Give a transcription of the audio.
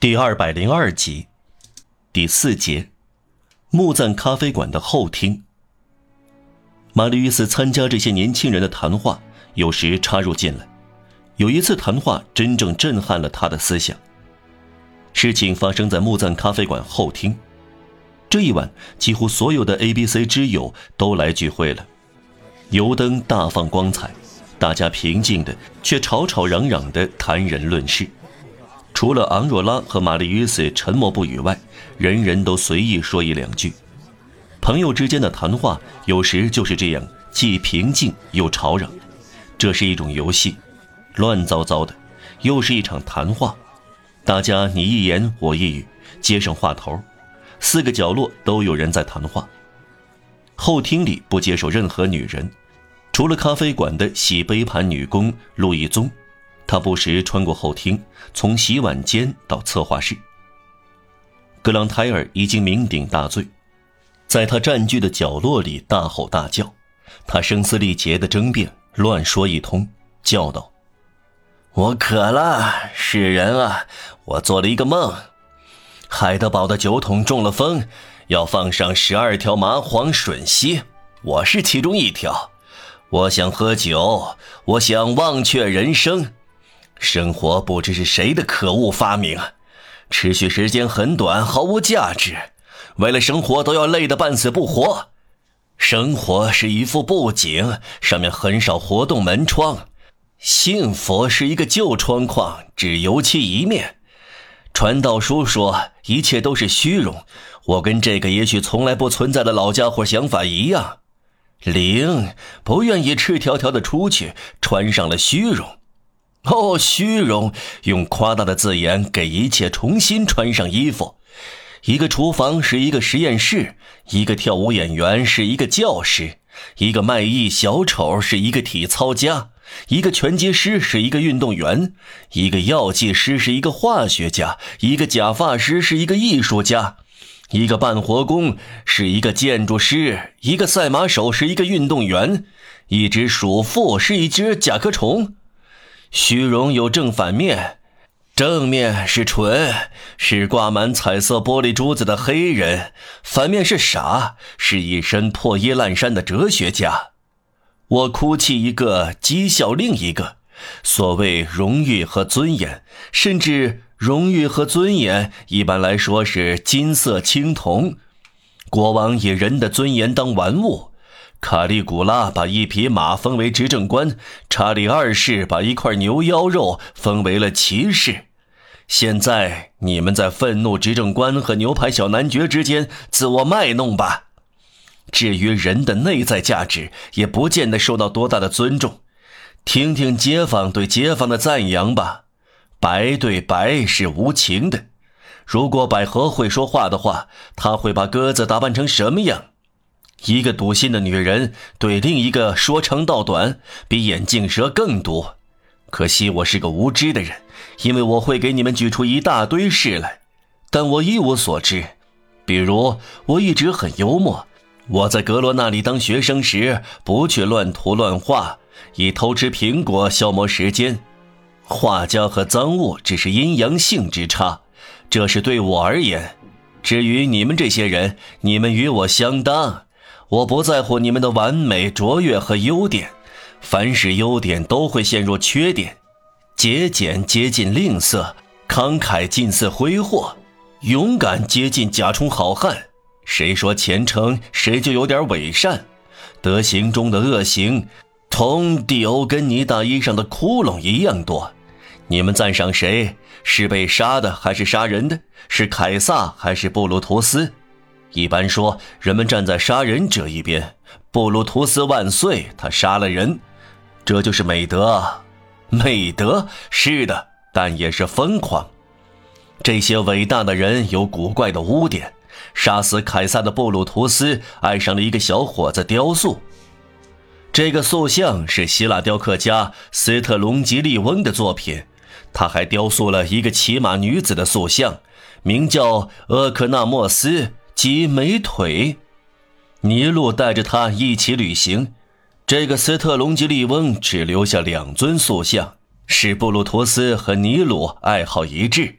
第二百零二集，第四节，木赞咖啡馆的后厅。玛丽·与斯参加这些年轻人的谈话，有时插入进来。有一次谈话真正震撼了他的思想。事情发生在木赞咖啡馆后厅。这一晚，几乎所有的 A、B、C 之友都来聚会了。油灯大放光彩，大家平静的却吵吵嚷嚷的谈人论事。除了昂若拉和玛丽·约瑟沉默不语外，人人都随意说一两句。朋友之间的谈话有时就是这样，既平静又吵嚷。这是一种游戏，乱糟糟的，又是一场谈话。大家你一言我一语，接上话头。四个角落都有人在谈话。后厅里不接受任何女人，除了咖啡馆的洗杯盘女工陆一宗。他不时穿过后厅，从洗碗间到策划室。格朗泰尔已经酩酊大醉，在他占据的角落里大吼大叫，他声嘶力竭的争辩，乱说一通，叫道：“我渴了，是人啊！我做了一个梦，海德堡的酒桶中了风，要放上十二条麻黄吮吸，我是其中一条。我想喝酒，我想忘却人生。”生活不知是谁的可恶发明！持续时间很短，毫无价值。为了生活都要累得半死不活。生活是一副布景，上面很少活动门窗。幸福是一个旧窗框，只油漆一面。传道书说一切都是虚荣。我跟这个也许从来不存在的老家伙想法一样。灵不愿意赤条条的出去，穿上了虚荣。哦，虚荣！用夸大的字眼给一切重新穿上衣服。一个厨房是一个实验室，一个跳舞演员是一个教师，一个卖艺小丑是一个体操家，一个拳击师是一个运动员，一个药剂师是一个化学家，一个假发师是一个艺术家，一个办活工是一个建筑师，一个赛马手是一个运动员，一只鼠妇是一只甲壳虫。虚荣有正反面，正面是纯，是挂满彩色玻璃珠子的黑人；反面是傻，是一身破衣烂衫的哲学家。我哭泣一个，讥笑另一个。所谓荣誉和尊严，甚至荣誉和尊严，一般来说是金色青铜。国王以人的尊严当玩物。卡利古拉把一匹马封为执政官，查理二世把一块牛腰肉封为了骑士。现在你们在愤怒执政官和牛排小男爵之间自我卖弄吧。至于人的内在价值，也不见得受到多大的尊重。听听街坊对街坊的赞扬吧。白对白是无情的。如果百合会说话的话，他会把鸽子打扮成什么样？一个笃信的女人对另一个说长道短，比眼镜蛇更毒。可惜我是个无知的人，因为我会给你们举出一大堆事来，但我一无所知。比如，我一直很幽默。我在格罗那里当学生时，不去乱涂乱画，以偷吃苹果消磨时间。画家和赃物只是阴阳性之差，这是对我而言。至于你们这些人，你们与我相当。我不在乎你们的完美、卓越和优点，凡是优点都会陷入缺点。节俭接近吝啬，慷慨近似挥霍，勇敢接近假充好汉。谁说虔诚，谁就有点伪善。德行中的恶行，同蒂欧根尼大衣上的窟窿一样多。你们赞赏谁？是被杀的还是杀人的？是凯撒还是布鲁图斯？一般说，人们站在杀人者一边。布鲁图斯万岁，他杀了人，这就是美德。美德是的，但也是疯狂。这些伟大的人有古怪的污点。杀死凯撒的布鲁图斯爱上了一个小伙子雕塑。这个塑像是希腊雕刻家斯特隆吉利翁的作品。他还雕塑了一个骑马女子的塑像，名叫厄克纳莫斯。及美腿，尼禄带着他一起旅行。这个斯特隆吉利翁只留下两尊塑像，使布鲁托斯和尼禄爱好一致。